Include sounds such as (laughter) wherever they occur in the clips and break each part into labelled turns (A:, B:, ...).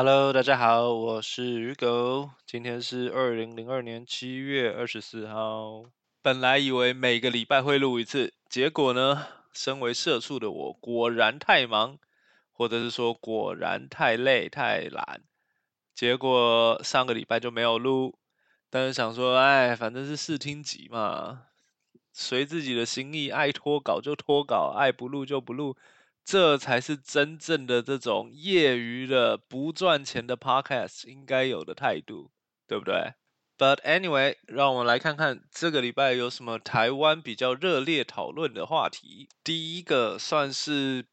A: Hello，大家好，我是鱼狗，今天是二零零二年七月二十四号。本来以为每个礼拜会录一次，结果呢，身为社畜的我果然太忙，或者是说果然太累太懒，结果上个礼拜就没有录。但是想说，哎，反正是试听集嘛，随自己的心意，爱拖稿就拖稿，爱不录就不录。这才是真正的这种业余的不赚钱的 podcast 应该有的态度，对不对？But anyway，让我们来看看这个礼拜有什么台湾比较热烈讨论的话题。第一个算是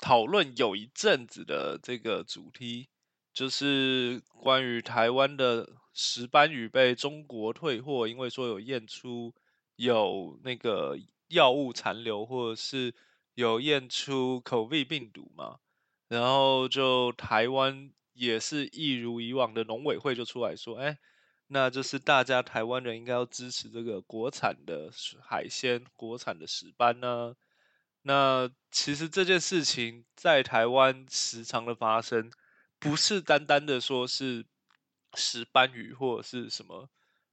A: 讨论有一阵子的这个主题，就是关于台湾的石斑鱼被中国退货，因为说有验出有那个药物残留，或者是。有验出 COVID 病毒嘛？然后就台湾也是一如以往的农委会就出来说，哎，那就是大家台湾人应该要支持这个国产的海鲜，国产的石斑呢。那其实这件事情在台湾时常的发生，不是单单的说是石斑鱼或者是什么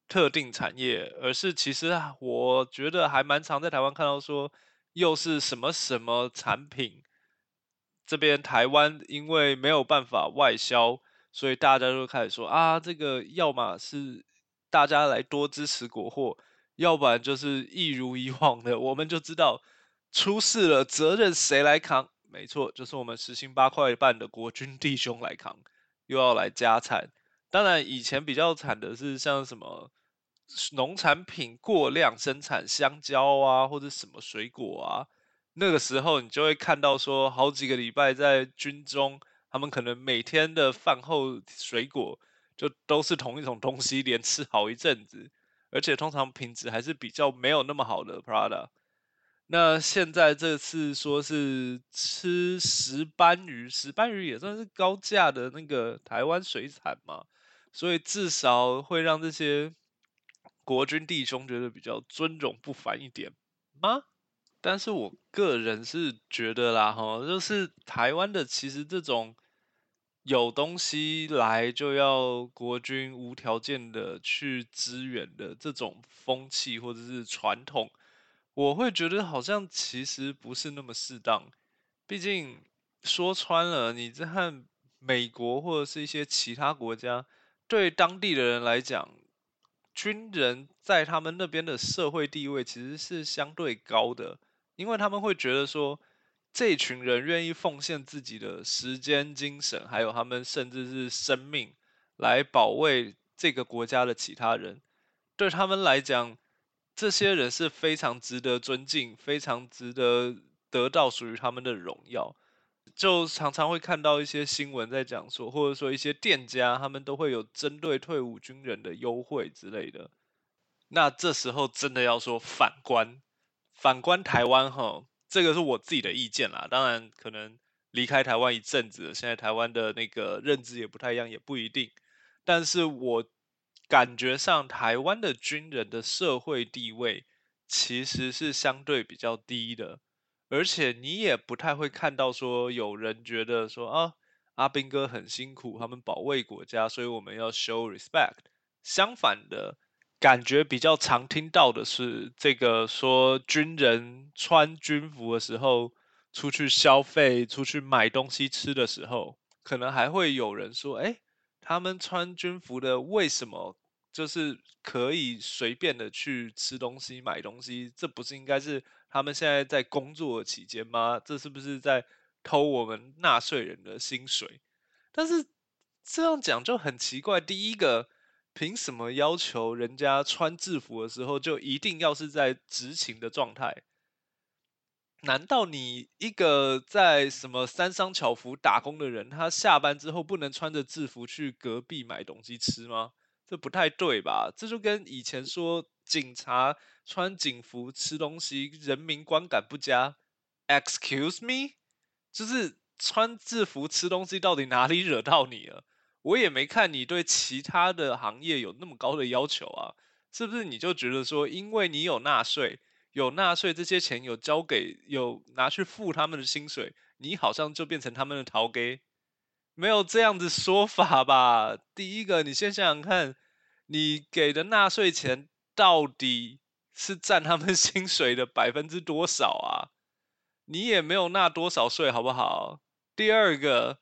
A: 特定产业，而是其实我觉得还蛮常在台湾看到说。又是什么什么产品？这边台湾因为没有办法外销，所以大家就开始说啊，这个要么是大家来多支持国货，要不然就是一如以往的，我们就知道出事了，责任谁来扛？没错，就是我们十星八块半的国军弟兄来扛，又要来加产。当然，以前比较惨的是像什么。农产品过量生产，香蕉啊或者什么水果啊，那个时候你就会看到说，好几个礼拜在军中，他们可能每天的饭后水果就都是同一种东西，连吃好一阵子，而且通常品质还是比较没有那么好的 Prada。那现在这次说是吃石斑鱼，石斑鱼也算是高价的那个台湾水产嘛，所以至少会让这些。国军弟兄觉得比较尊荣不凡一点吗？但是我个人是觉得啦，哈，就是台湾的其实这种有东西来就要国军无条件的去支援的这种风气或者是传统，我会觉得好像其实不是那么适当。毕竟说穿了，你这看美国或者是一些其他国家，对当地的人来讲。军人在他们那边的社会地位其实是相对高的，因为他们会觉得说，这群人愿意奉献自己的时间、精神，还有他们甚至是生命，来保卫这个国家的其他人，对他们来讲，这些人是非常值得尊敬，非常值得得到属于他们的荣耀。就常常会看到一些新闻在讲说，或者说一些店家他们都会有针对退伍军人的优惠之类的。那这时候真的要说反观，反观台湾哈，这个是我自己的意见啦。当然可能离开台湾一阵子，现在台湾的那个认知也不太一样，也不一定。但是我感觉上台湾的军人的社会地位其实是相对比较低的。而且你也不太会看到说有人觉得说啊，阿兵哥很辛苦，他们保卫国家，所以我们要 show respect。相反的感觉比较常听到的是，这个说军人穿军服的时候出去消费、出去买东西吃的时候，可能还会有人说，哎，他们穿军服的为什么就是可以随便的去吃东西、买东西？这不是应该是？他们现在在工作期间吗？这是不是在偷我们纳税人的薪水？但是这样讲就很奇怪。第一个，凭什么要求人家穿制服的时候就一定要是在执勤的状态？难道你一个在什么三商巧福打工的人，他下班之后不能穿着制服去隔壁买东西吃吗？这不太对吧？这就跟以前说警察。穿警服吃东西，人民观感不佳。Excuse me，就是穿制服吃东西，到底哪里惹到你了？我也没看你对其他的行业有那么高的要求啊，是不是？你就觉得说，因为你有纳税，有纳税这些钱有交给，有拿去付他们的薪水，你好像就变成他们的逃给？没有这样子说法吧？第一个，你先想想看，你给的纳税钱到底是占他们 (laughs) 薪水的百分之多少啊？你也没有纳多少税，好不好？第二个，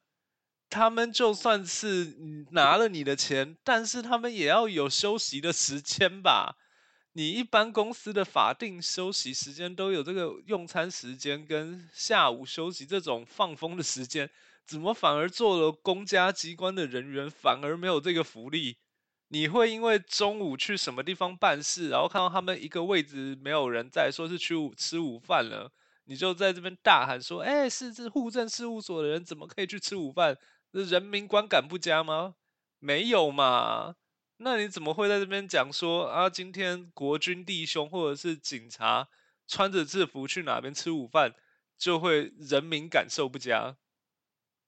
A: 他们就算是拿了你的钱，但是他们也要有休息的时间吧？你一般公司的法定休息时间都有这个用餐时间跟下午休息这种放风的时间，怎么反而做了公家机关的人员反而没有这个福利？你会因为中午去什么地方办事，然后看到他们一个位置没有人在，说是去吃午饭了，你就在这边大喊说：“哎，是这户政事务所的人怎么可以去吃午饭？人民观感不佳吗？没有嘛？”那你怎么会在这边讲说啊？今天国军弟兄或者是警察穿着制服去哪边吃午饭，就会人民感受不佳？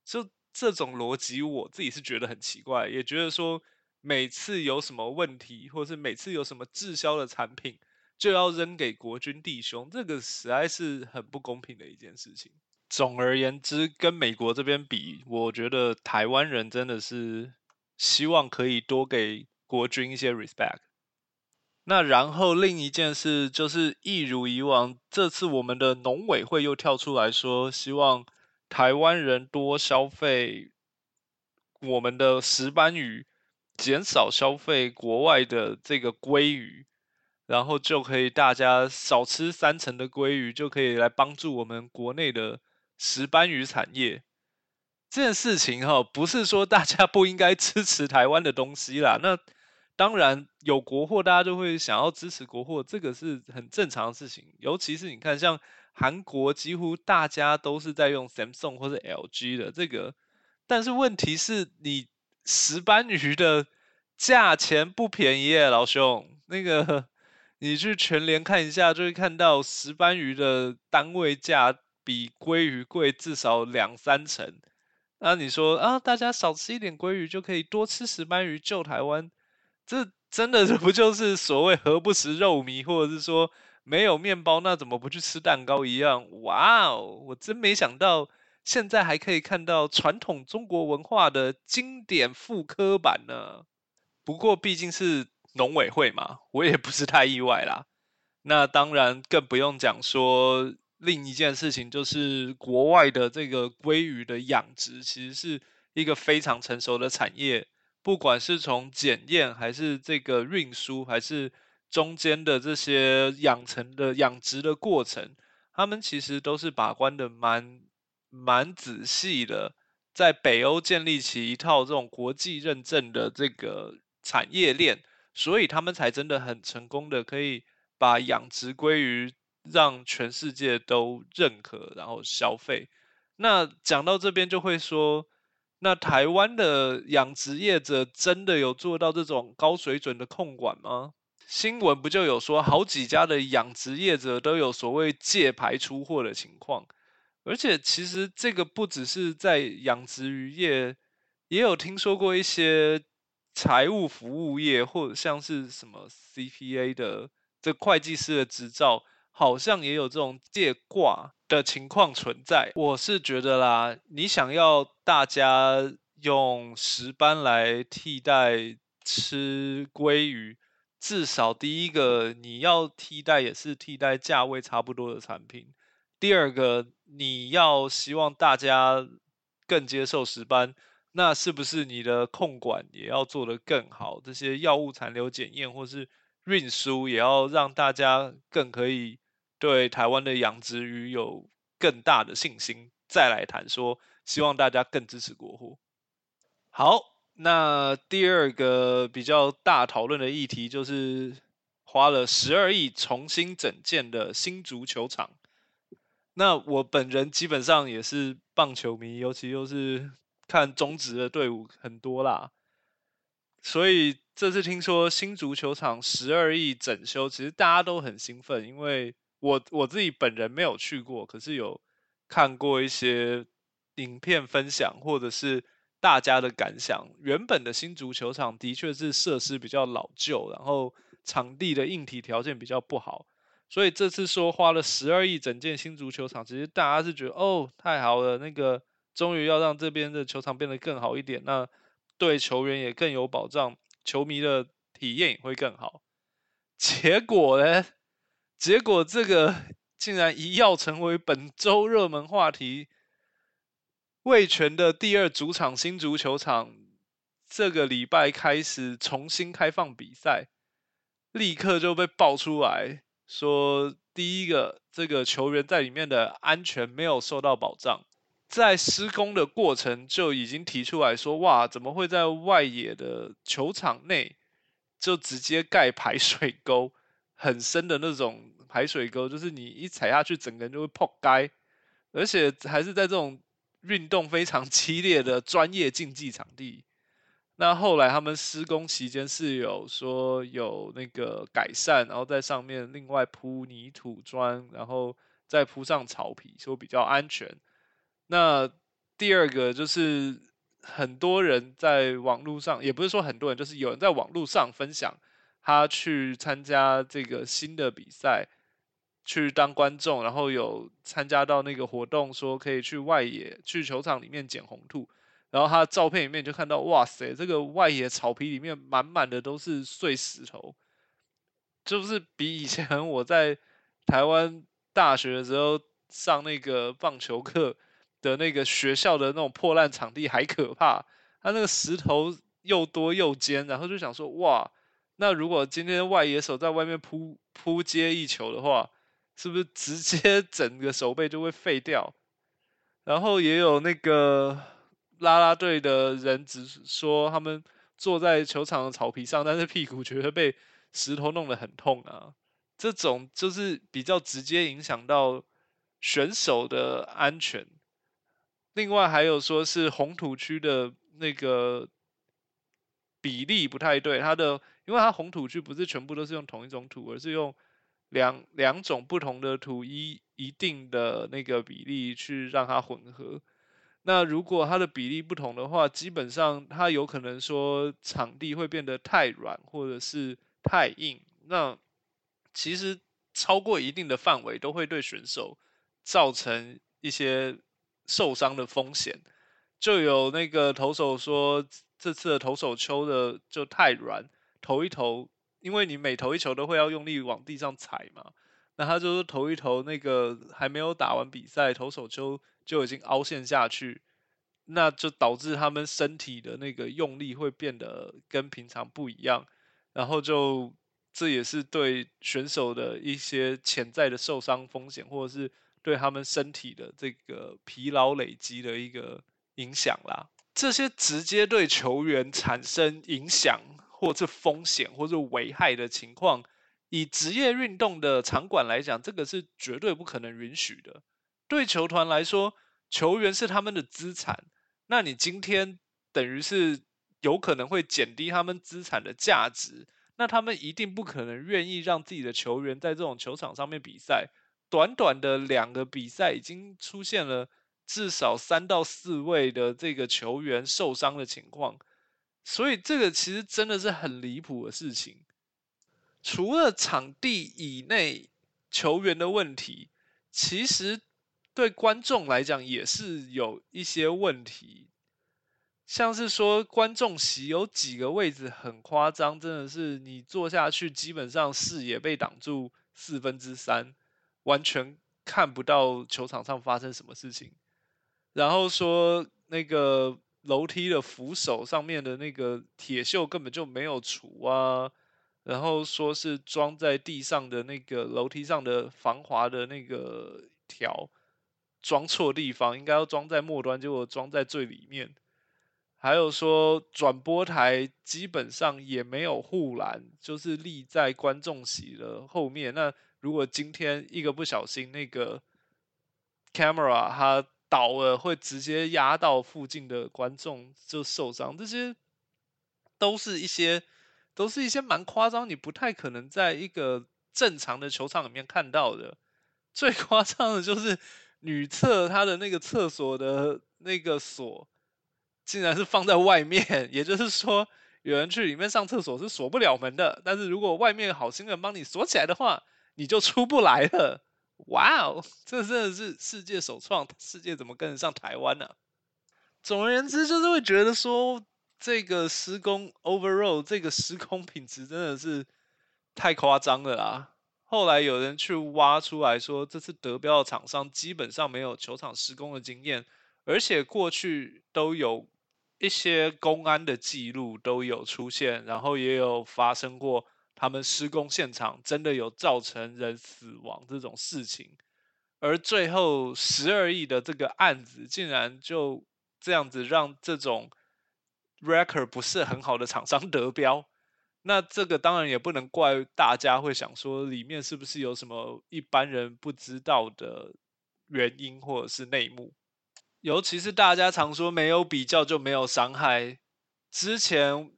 A: 就这种逻辑，我自己是觉得很奇怪，也觉得说每次有什么问题，或是每次有什么滞销的产品，就要扔给国军弟兄，这个实在是很不公平的一件事情。总而言之，跟美国这边比，我觉得台湾人真的是希望可以多给。国军一些 respect，那然后另一件事就是一如以往，这次我们的农委会又跳出来说，希望台湾人多消费我们的石斑鱼，减少消费国外的这个鲑鱼，然后就可以大家少吃三成的鲑鱼，就可以来帮助我们国内的石斑鱼产业。这件事情哈，不是说大家不应该支持台湾的东西啦，那。当然有国货，大家就会想要支持国货，这个是很正常的事情。尤其是你看，像韩国，几乎大家都是在用 Samsung 或者 LG 的这个。但是问题是你石斑鱼的价钱不便宜耶，老兄。那个你去全联看一下，就会看到石斑鱼的单位价比鲑鱼贵至少两三成。那你说啊，大家少吃一点鲑鱼就可以多吃石斑鱼，救台湾？这真的不就是所谓“何不食肉糜”或者是说没有面包那怎么不去吃蛋糕一样？哇哦，我真没想到现在还可以看到传统中国文化的经典复刻版呢。不过毕竟是农委会嘛，我也不是太意外啦。那当然更不用讲说另一件事情，就是国外的这个鲑鱼的养殖，其实是一个非常成熟的产业。不管是从检验，还是这个运输，还是中间的这些养成的养殖的过程，他们其实都是把关的蛮蛮仔细的，在北欧建立起一套这种国际认证的这个产业链，所以他们才真的很成功的可以把养殖鲑鱼让全世界都认可，然后消费。那讲到这边就会说。那台湾的养殖业者真的有做到这种高水准的控管吗？新闻不就有说好几家的养殖业者都有所谓借牌出货的情况，而且其实这个不只是在养殖渔业，也有听说过一些财务服务业或者像是什么 CPA 的这会计师的执照，好像也有这种借挂。的情况存在，我是觉得啦，你想要大家用石斑来替代吃鲑鱼，至少第一个你要替代也是替代价位差不多的产品，第二个你要希望大家更接受石斑，那是不是你的控管也要做得更好？这些药物残留检验或是运输也要让大家更可以。对台湾的养殖鱼有更大的信心，再来谈说，希望大家更支持国货。好，那第二个比较大讨论的议题就是花了十二亿重新整建的新足球场。那我本人基本上也是棒球迷，尤其又是看中职的队伍很多啦，所以这次听说新足球场十二亿整修，其实大家都很兴奋，因为。我我自己本人没有去过，可是有看过一些影片分享，或者是大家的感想。原本的新足球场的确是设施比较老旧，然后场地的硬体条件比较不好，所以这次说花了十二亿整建新足球场，其实大家是觉得哦太好了，那个终于要让这边的球场变得更好一点，那对球员也更有保障，球迷的体验也会更好。结果呢？结果这个竟然一要成为本周热门话题。味全的第二主场新足球场，这个礼拜开始重新开放比赛，立刻就被爆出来说，第一个，这个球员在里面的安全没有受到保障，在施工的过程就已经提出来说，哇，怎么会在外野的球场内就直接盖排水沟，很深的那种排水沟，就是你一踩下去，整个人就会破开，而且还是在这种。运动非常 (laughs) 激烈的专业竞技场地，那后来他们施工期间是有说有那个改善，然后在上面另外铺泥土砖，然后再铺上草皮，说比较安全。那第二个就是很多人在网络上，也不是说很多人，就是有人在网络上分享他去参加这个新的比赛。去当观众，然后有参加到那个活动，说可以去外野去球场里面捡红兔，然后他照片里面就看到，哇塞，这个外野草皮里面满满的都是碎石头，就是比以前 (laughs) 我在台湾大学的时候上那个棒球课的那个学校的那种破烂场地还可怕，他那个石头又多又尖，然后就想说，哇，那如果今天外野手在外面扑扑接一球的话，是不是直接整个手背就会废掉？然后也有那个拉拉队的人只是说，他们坐在球场的草皮上，但是屁股觉得被石头弄得很痛啊。这种就是比较直接影响到选手的安全。另外还有说是红土区的那个比例不太对，它的因为它红土区不是全部都是用同一种土，而是用。两两种不同的土一一定的那个比例去让它混合，那如果它的比例不同的话，基本上它有可能说场地会变得太软或者是太硬，那其实超过一定的范围都会对选手造成一些受伤的风险。就有那个投手说，这次的投手球的就太软，投一投。因为你每投一球都会要用力往地上踩嘛，那他就是投一投那个还没有打完比赛，投手就就已经凹陷下去，那就导致他们身体的那个用力会变得跟平常不一样，然后就这也是对选手的一些潜在的受伤风险，或者是对他们身体的这个疲劳累积的一个影响啦。这些直接对球员产生影响。或是风险或是危害的情况，以职业运动的场馆来讲，这个是绝对不可能允许的。对球团来说，球员是他们的资产，那你今天等于是有可能会减低他们资产的价值，那他们一定不可能愿意让自己的球员在这种球场上面比赛。短短的两个比赛，已经出现了至少三到四位的这个球员受伤的情况。所以这个其实真的是很离谱的事情。除了场地以内球员的问题，其实对观众来讲也是有一些问题。像是说观众席有几个位置很夸张，真的是你坐下去基本上视野被挡住四分之三，完全看不到球场上发生什么事情。然后说那个。楼梯的扶手上面的那个铁锈根本就没有除啊，然后说是装在地上的那个楼梯上的防滑的那个条装错地方，应该要装在末端，结果装在最里面。还有说转播台基本上也没有护栏，就是立在观众席的后面。那如果今天一个不小心，那个 camera 它。倒了会直接压到附近的观众就受伤，这些都是一些都是一些蛮夸张，你不太可能在一个正常的球场里面看到的。最 (laughs) 夸张的就是女厕它的那个厕所的那个锁，竟然是放在外面，(laughs) 也就是说有人去里面上厕所是锁不了门的。但是如果外面好心人帮你锁起来的话，你就出不来了。哇哦，这真的是世界首创！世界怎么跟得上台湾呢？总而言之，就是会觉得说这个施工 overall 这个施工品质真的是太夸张了啦。后来有人去挖出来说，这次得标的厂商基本上没有球场施工的经验，而且过去都有一些公安的记录都有出现，然后也有发生过他们施工现场真的有造成人死亡这种事情。而最后十二亿的这个案子，竟然就这样子让这种 record 不是很好的厂商得标。那这个当然也不能怪大家会想说里面是不是有什么一般人不知道的原因或者是内幕，尤其是大家常说没有比较就没有伤害。之前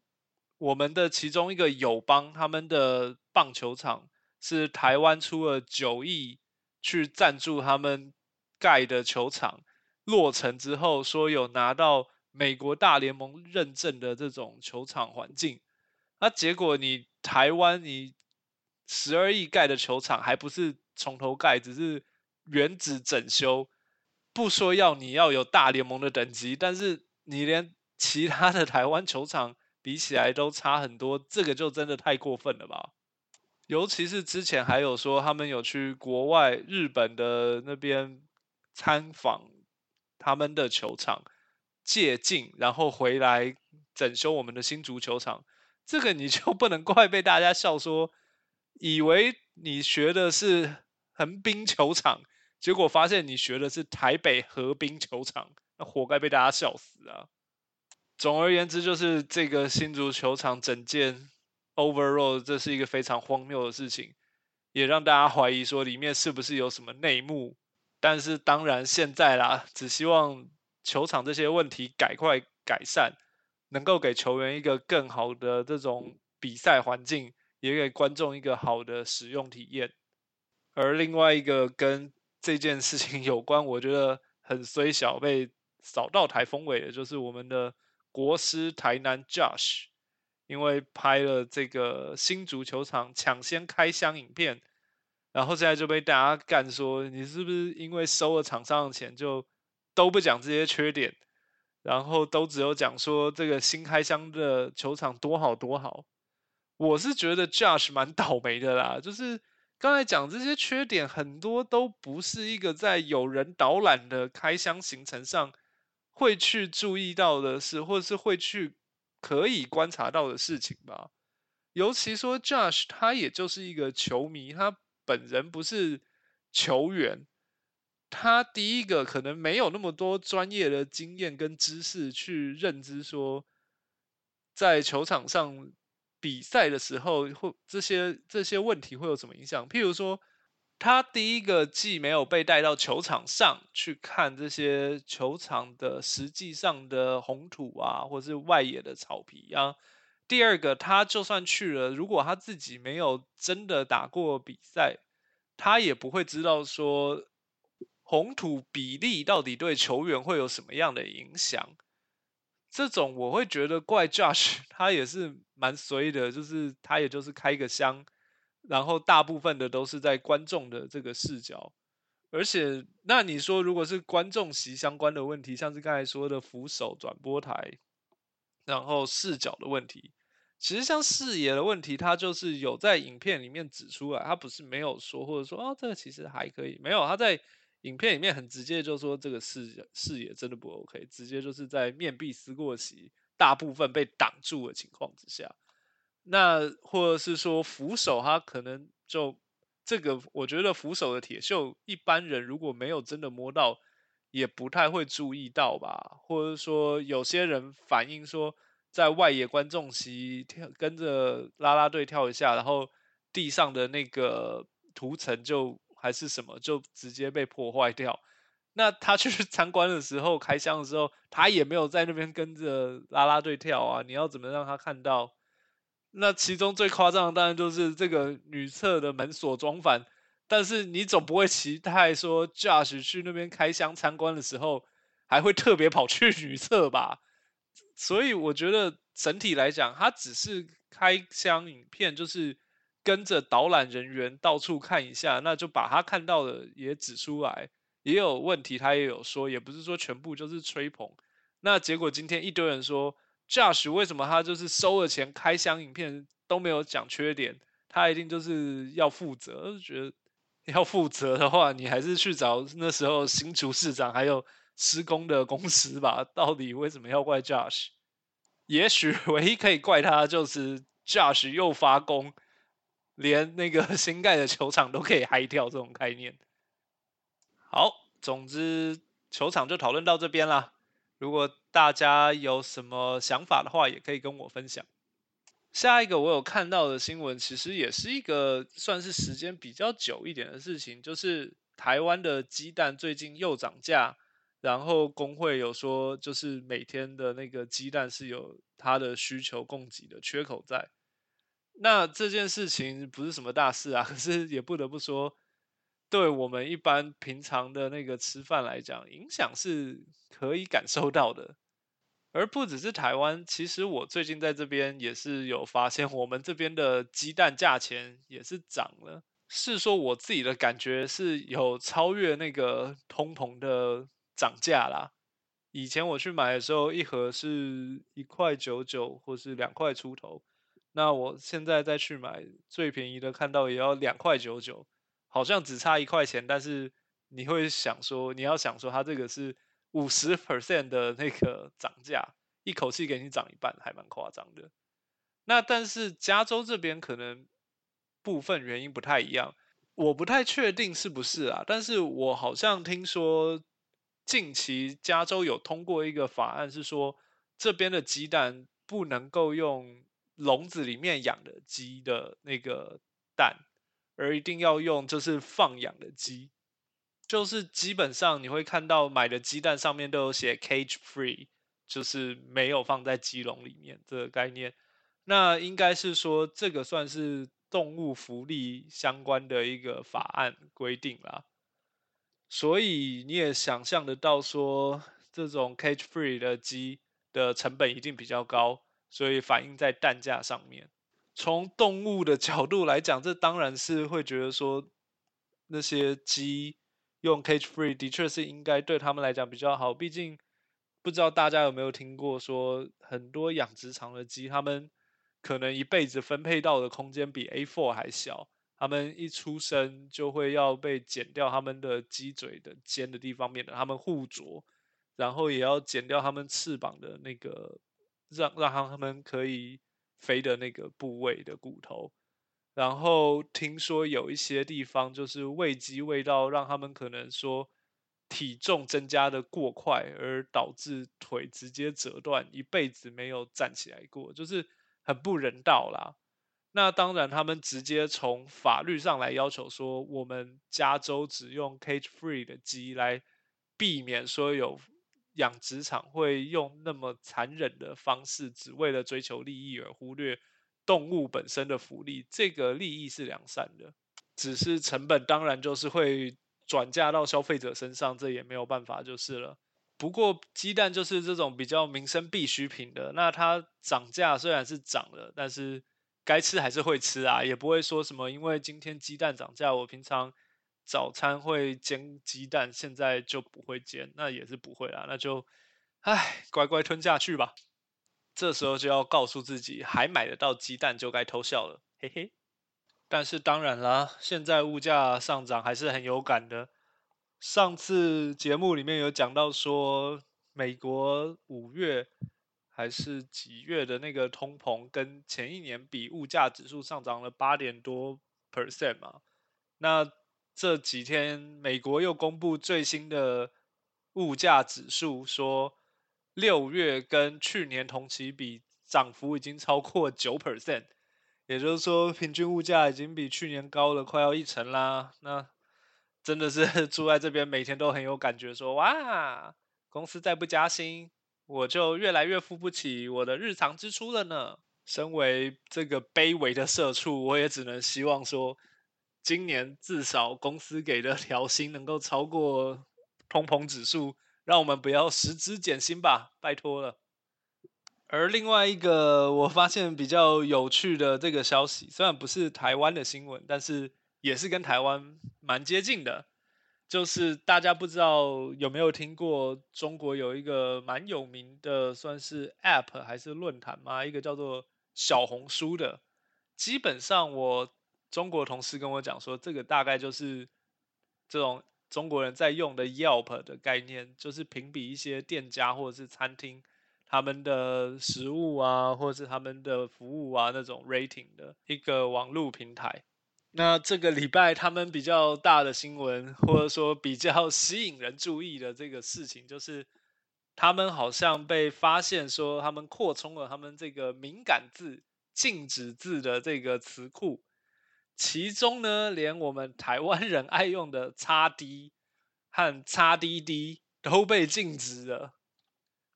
A: 我们的其中一个友邦他们的棒球场是台湾出了九亿去赞助他们盖的球场，落成之后说有拿到美国大联盟认证的这种球场环境。那结果你台湾你十二亿盖的球场还不是从头盖，只是原址整修，不说要你要有大联盟的等级，但是你连其他的台湾球场比起来都差很多，这个就真的太过分了吧？尤其是之前还有说他们有去国外日本的那边参访他们的球场借镜，然后回来整修我们的新足球场。这个你就不能怪被大家笑说，以为你学的是横滨球场，结果发现你学的是台北河滨球场，那活该被大家笑死啊！总而言之，就是这个新足球场整件 overall，这是一个非常荒谬的事情，也让大家怀疑说里面是不是有什么内幕。但是当然现在啦，只希望球场这些问题赶快改善。能够给球员一个更好的这种比赛环境，也给观众一个好的使用体验。而另外一个跟这件事情有关，我觉得很虽小被扫到台风尾的，就是我们的国师台南 Josh，因为拍了这个新足球场抢先开箱影片，然后现在就被大家干说，你是不是因为收了厂商的钱就都不讲这些缺点？然后都只有讲说这个新开箱的球场多好多好，我是觉得 Josh 蛮倒霉的啦。就是刚才讲这些缺点，很多都不是一个在有人导览的开箱行程上会去注意到的事，或者是会去可以观察到的事情吧。尤其说 Josh 他也就是一个球迷，他本人不是球员。他第一个可能没有那么多专业的经验跟知识去认知说，在球场上比赛的时候，会这些这些问题会有什么影响？譬如说，他第一个既没有被带到球场上去看这些球场的实际上的红土啊，或是外野的草皮啊；第二个，他就算去了，如果他自己没有真的打过比赛，他也不会知道说。红土比例到底对球员会有什么样的影响？这种我会觉得怪 Josh，(laughs) 他也是蛮随的，就是他也就是开个箱，然后大部分的都是在观众的这个视角，而且那你说如果是观众席相关的问题，像是刚才说的扶手转播台，然后视角的问题，其实像视野的问题，他就是有在影片里面指出来，他不是没有说，或者说哦这个其实还可以，没有他在。影片里面很直接就说这个视视野真的不 OK，直接就是在面壁思过席，大部分被挡住的情况之下，那或者是说扶手他可能就这个，我觉得扶手的铁锈，一般人如果没有真的摸到，也不太会注意到吧，或者说有些人反映说，在外野观众席跳跟着啦啦队跳一下，然后地上的那个涂层就。还是什么就直接被破坏掉？那他去参观的时候，开箱的时候，他也没有在那边跟着拉拉队跳啊！你要怎么让他看到？那其中最夸张的当然就是这个女厕的门锁装反，但是你总不会期待说 Josh 去那边开箱参观的时候，还会特别跑去 (laughs) 女厕吧？所以我觉得整体来讲，他只是开箱影片，就是。跟着导览人员到处看一下，那就把他看到的也指出来，也有问题他也有说，也不是说全部就是吹捧。那结果今天一堆人说，Josh 为什么他就是收了钱开箱影片都没有讲缺点，他一定就是要负责。就觉得要负责的话，你还是去找那时候新竹市长还有施工的公司吧。到底为什么要怪 Josh？也许唯一可以怪他就是 Josh 又发功，连那个 (laughs) 新盖的球场都可以嗨掉这种概念。好，总之球场就讨论到这边啦。如果大家有什么想法的话，也可以跟我分享。下一个我有看到的新闻，其实也是一个算是时间比较久一点的事情，就是台湾的鸡蛋最近又涨价。然后工会有说，就是每天的那个鸡蛋是有它的需求供给的缺口在。那这件事情不是什么大事啊，(laughs) 可是也不得不说，对我们一般平常的那个吃饭来讲，影响是可以感受到的。而不只是台湾，其实我最近在这边也是有发现，我们这边的鸡蛋价钱也是涨了。是说我自己的感觉是有超越那个通膨的。涨价啦！以前我去买的时候，一盒是一块九九，或是两块出头。那我现在再去买，最便宜的看到也要两块九九，好像只差一块钱。但是你会想说，你要想说，它这个是五十 percent 的那个涨价，一口气给你涨一半，还蛮夸张的。那但是加州这边可能部分原因不太一样，我不太确定是不是啊？但是我好像听说。近期加州有通过一个法案，是说这边的鸡蛋不能够用笼子里面养的鸡的那个蛋，而一定要用就是放养的鸡，就是基本上你会看到买的鸡蛋上面都有写 cage free，就是没有放在鸡笼里面这个概念。那应该是说这个算是动物福利相关的一个法案规定啦。所以你也想象得到，说这种 cage free 的鸡的成本一定比较高，所以反映在蛋价上面。从动物的角度来讲，这当然是会觉得说，那些鸡用 cage free 的确是应该对他们来讲比较好。毕竟不知道大家有没有听过，说很多养殖场的鸡，他们可能一辈子分配到的空间比 A4 还小。他们一出生就会要被剪掉他们的鸡嘴的尖的地方，免得他们互啄，然后也要剪掉他们翅膀的那个，让让他们可以飞的那个部位的骨头。然后听说有一些地方就是喂鸡喂到让他们可能说体重增加的过快，而导致腿直接折断，一辈子没有站起来过，就是很不人道啦。那当然，他们直接从法律上来要求说，我们加州只用 cage free 的鸡来避免说有养殖场会用那么残忍的方式，只为了追求利益而忽略动物本身的福利。这个利益是良善的，只是成本当然就是会转嫁到消费者身上，这也没有办法就是了。不过鸡蛋就是这种比较民生必需品的，那它涨价虽然是涨了，但是。该吃还是会吃啊，也不会说什么，因为今天鸡蛋涨价，我平常早餐会煎鸡蛋，现在就不会煎，那也是不会啦，那就，唉，乖乖吞下去吧。这时候就要告诉自己，还买得到鸡蛋就该偷笑了，嘿嘿。但是当然啦，现在物价上涨还是很有感的。上次节目里面有讲到说，美国五月。还是几月的那个通膨跟前一年比，物价指数上涨了八点多 percent 嘛？那这几天美国又公布最新的物价指数，说六月跟去年同期比，涨幅已经超过九 percent，也就是说平均物价已经比去年高了快要一成啦。那真的是 (laughs) 住在这边每天都很有感觉，说哇，公司再不加薪。我就越来越付不起我的日常支出了呢。身为这个卑微的社畜，我也只能希望说，今年至少公司给的调薪能够超过通膨指数，让我们不要实质减薪吧，拜托了。而另外一个我发现比较有趣的这个消息，虽然不是台湾的新闻，但是也是跟台湾蛮接近的。就是大家不知道有没有听过，中国有一个蛮有名的，算是 App 还是论坛吗？一个叫做小红书的。基本上，我中国同事跟我讲说，这个大概就是这种中国人在用的 Yelp 的概念，就是评比一些店家或者是餐厅他们的食物啊，或者是他们的服务啊那种 rating 的一个网络平台。那这个礼拜他们比较大的新闻，或者说比较吸引人注意的这个事情，就是他们好像被发现说，他们扩充了他们这个敏感字、禁止字的这个词库，其中呢，连我们台湾人爱用的“叉 D” 和“叉滴滴”都被禁止了。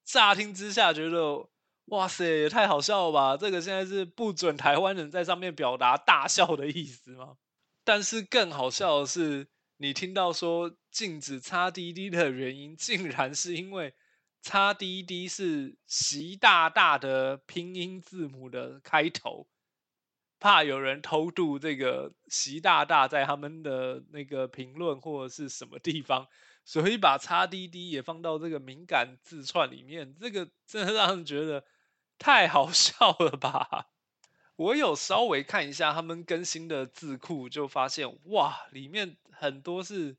A: 乍听之下觉得，哇塞，也太好笑了吧！这个现在是不准台湾人在上面表达大笑的意思吗？但是更好笑的是，你听到说禁止叉滴滴的原因，竟然是因为叉滴滴是习大大的拼音字母的开头，怕有人偷渡这个习大大在他们的那个评论或者是什么地方。所以把叉滴滴也放到这个敏感字串里面，这个真的让人觉得。太好 (laughs) 笑了吧！我有稍微看一下他们更新的字库，就发现哇，里面很多是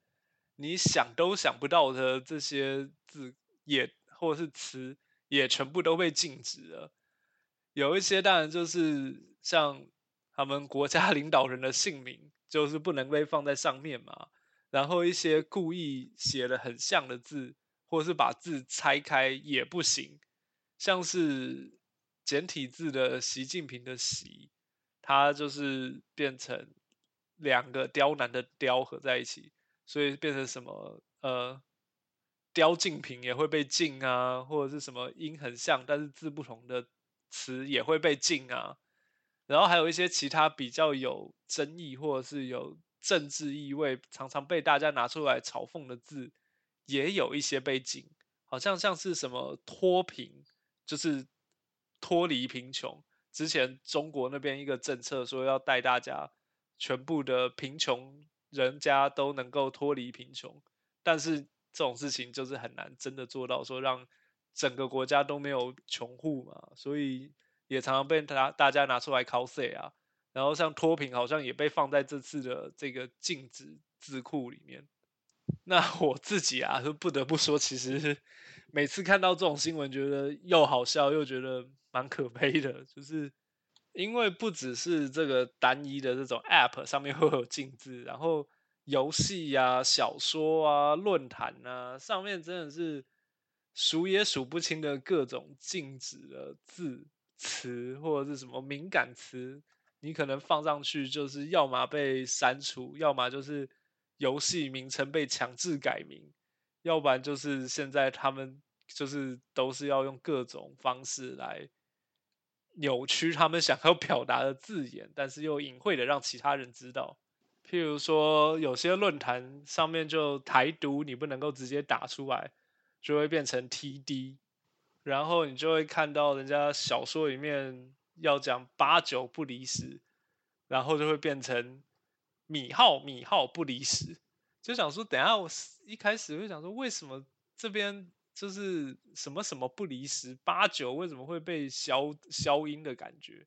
A: 你想都想不到的这些字，也或是词，也全部都被禁止了。有一些当然就是像他们国家 (laughs) 领导人的姓名，就是不能被放在上面嘛。然后一些故意写的很像的字，或者是把字拆开也不行，像是。简体字的习近平的习，它就是变成两个刁难的刁合在一起，所以变成什么呃，刁近平也会被禁啊，或者是什么音很像但是字不同的词也会被禁啊。然后还有一些其他比较有争议或者是有政治意味，常常被大家拿出来嘲讽的字，也有一些背景，好像像是什么脱贫，就是。脱离贫穷之前，中国那边一个政策说要带大家全部的贫穷人家都能够脱离贫穷，但是这种事情就是很难真的做到，说让整个国家都没有穷户嘛，所以也常常被大大家拿出来 cos 啊。然后像脱贫好像也被放在这次的这个禁止字库里面。那 (laughs) 我自己啊，就不得不说，其实 (laughs) 每次看到这种新闻，觉得又好笑又觉得。蛮可悲的，就是因为不只是这个单一的这种 App 上面会有禁字，然后游戏呀、小说啊、论坛啊上面真的是数也数不清的各种禁止的字词或者是什么敏感词，你可能放上去就是要么被删除，要么就是游戏名称被强制改名，要不然就是现在他们就是都是要用各种方式来。扭曲他们想要表达的字眼，但是又隐晦的让其他人知道。譬如说，有些论坛上面就台独，你不能够直接打出来，就会变成 TD。然后你就会看到人家小说里面要讲八九不离十，然后就会变成米号米号不离十。就想说，等下我一开始会想说，为什么这边？就是什么什么不离十，八九为什么会被消消音的感觉？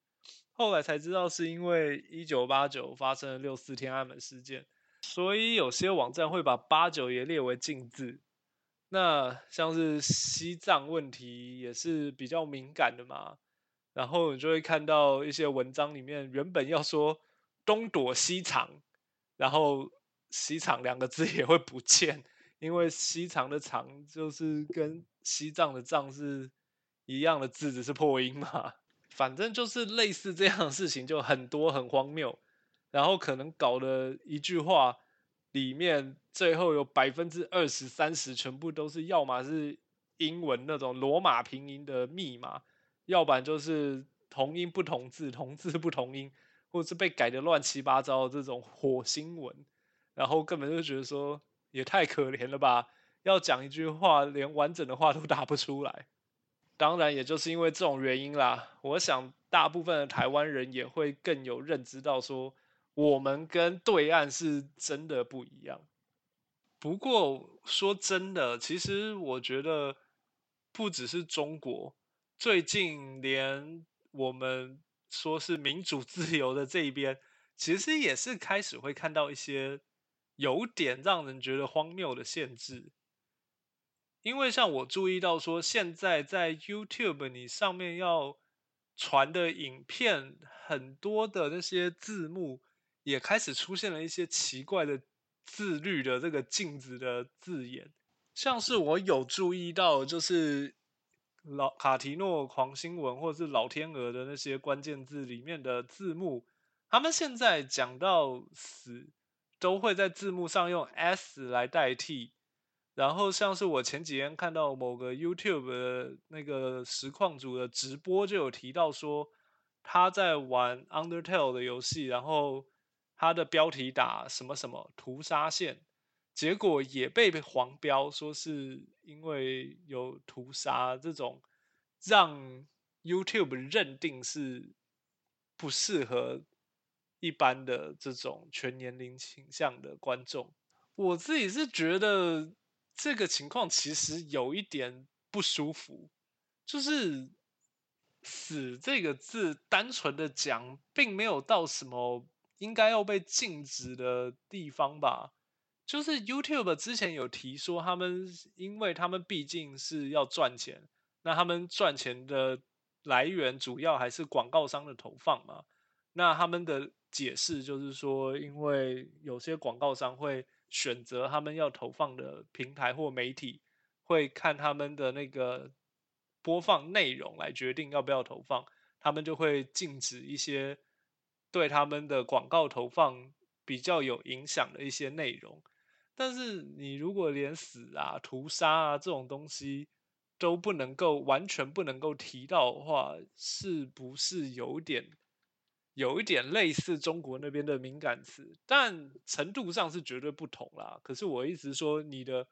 A: 后来才知道是因为一九八九发生了六四天安门事件，所以有些网站会把八九也列为禁字。那像是西藏问题也是比较敏感的嘛，然后你就会看到一些文章里面原本要说东躲西藏，然后西藏两个字也会不见。因为西藏的藏就是跟西藏的藏是一样的字，只是破音嘛。反正就是类似这样的事情，就很多很荒谬。然后可能搞了一句话里面，最后有百分之二十三十全部都是要么是英文那种罗马拼音的密码，要不然就是同音不同字，同字不同音，或者是被改的乱七八糟的这种火星文。然后根本就觉得说。也太可怜了吧！要讲一句话，连完整的话都打不出来。当然，也就是因为这种原因啦。我想，大部分的台湾人也会更有认知到，说我们跟对岸是真的不一样。不过说真的，其实我觉得不只是中国，最近连我们说是民主自由的这一边，其实也是开始会看到一些有点让人觉得荒谬的限制。因为像我注意到说，现在在 YouTube 你上面要传的影片，很多的那些字幕也开始出现了一些奇怪的。自律的这个镜子的字眼，像是我有注意到，就是老卡提诺狂新闻或者是老天鹅的那些关键字里面的字幕，他们现在讲到死，都会在字幕上用 S 来代替。然后像是我前几天看到某个 YouTube 的那个实况组的直播，就有提到说他在玩 Undertale 的游戏，然后。他的标题打什么什么屠杀线，结果也被黄标，说是因为有屠杀这种，让 YouTube 认定是不适合一般的这种全年龄倾向的观众。我自己是觉得这个情况其实有一点不舒服，就是“死”这个字单纯的讲，并没有到什么。应该要被禁止的地方吧，就是 YouTube 之前有提说，他们因为他们毕竟是要赚钱，那他们赚钱的来源主要还是广告商的投放嘛。那他们的解释就是说，因为有些广告商会选择他们要投放的平台或媒体，会看他们的那个播放内容来决定要不要投放，他们就会禁止一些。对他们的广告投放比较有影响的一些内容，但是你如果连死啊、屠杀啊这种东西都不能够完全不能够提到的话，是不是有点有一点类似中国那边的敏感词？但程度上是绝对不同啦。可是我一直说你的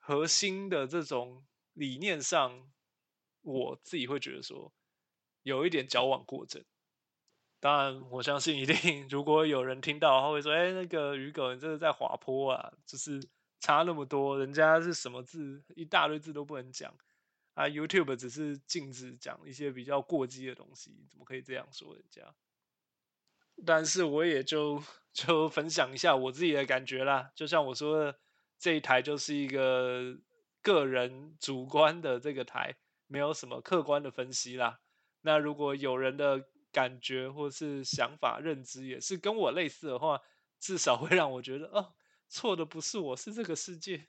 A: 核心的这种理念上，我自己会觉得说有一点矫枉过正。当然，我相信一定，(laughs) 如果有人听到，他会说：“哎，那个鱼狗，你这是在滑坡啊！就是差那么多，人家是什么字，一大堆字都不能讲啊！YouTube 只是禁止讲一些比较过激的东西，怎么可以这样说人家？”但是我也就就分享一下我自己的感觉啦。就像我说的，这一台就是一个个人主观的这个台，没有什么客观的分析啦。那如果有人的，感觉或是想法认知也是跟我类似的话，至少会让我觉得哦，错的不是我，是这个世界。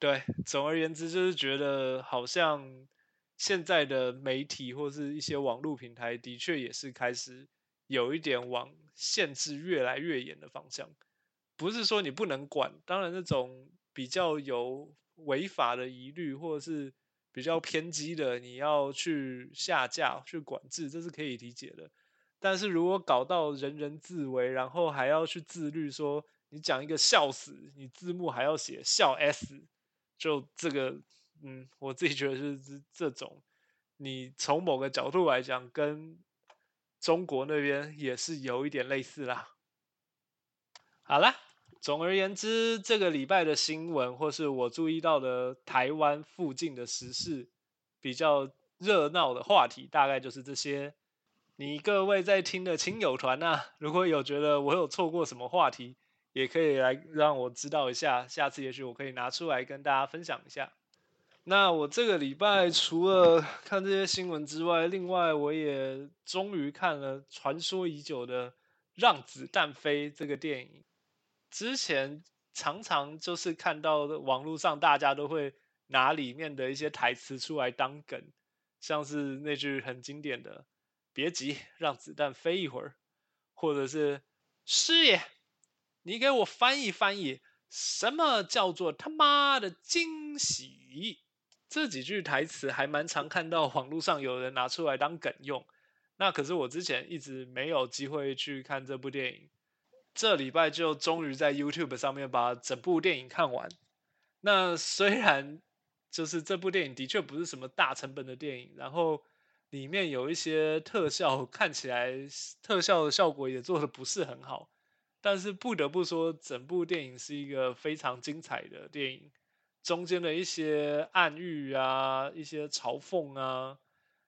A: 对，总而言之就是觉得好像现在的媒体或是一些网络平台的确也是开始有一点往限制越来越严的方向。不是说你不能管，当然那种比较有违法的疑虑或者是。比较偏激的，你要去下架、去管制，这是可以理解的。但是如果搞到人人自危，然后还要去自律，说你讲一个笑死，你字幕还要写笑 s，就这个，嗯，我自己觉得是这种。你从某个角度来讲，跟中国那边也是有一点类似啦。好了。总而言之，这个礼拜的新闻，或是我注意到的台湾附近的时事，比较热闹的话题，大概就是这些。你各位在听的亲友团呐，如果有觉得我有错过什么话题，也可以来让我知道一下，下次也许我可以拿出来跟大家分享一下。那我这个礼拜除了看这些新闻之外，另外我也终于看了传说已久的《让子弹飞》这个电影。之前常常就是看到网络上大家都会拿里面的一些台词出来当梗，像是那句很经典的“别急，让子弹飞一会儿”，或者是“师爷，你给我翻译翻译，什么叫做他妈的惊喜”？这几句台词还蛮常看到网络上有人拿出来当梗用。那可是我之前一直没有机会去看这部电影。这礼拜就终于在 YouTube 上面把整部电影看完。那虽然就是这部电影的确不是什么大成本的电影，然后里面有一些特效看起来特效的效果也做的不是很好，
B: 但是不得不说，整部电影是一个非常精彩的电影，中间的一些暗喻啊，一些嘲讽啊，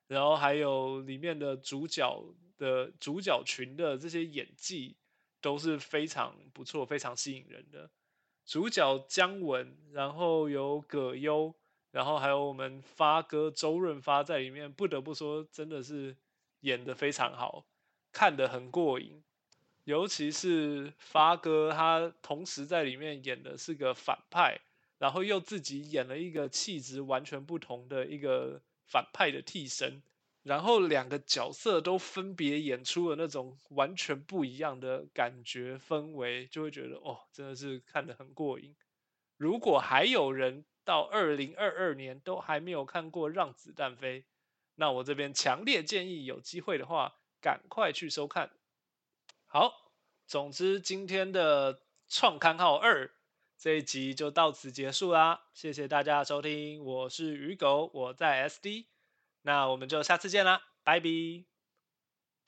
B: 然后还有里面的主角的主角群的这些演技都是非常不错、非常吸引人的。主角姜文，然后有葛优。然后还有我们发哥周润发在里面，不得不说真的是演的非常好，看得很过瘾。尤其是发哥，他同时在里面演的是个反派，然后又自己演了一个气质完全不同的一个反派的替身，然后两个角色都分别演出了那种完全不一样的感觉氛围，就会觉得哦，真的是看得很过瘾。如果还有人，到二零二二年都还没有看过《让子弹飞》，那我这边强烈建议有机会的话，赶快去收看。好，总之今天的创刊号二这一集就到此结束啦，谢谢大家收听，我是鱼狗，我在 SD，那我们就下次见啦，拜拜。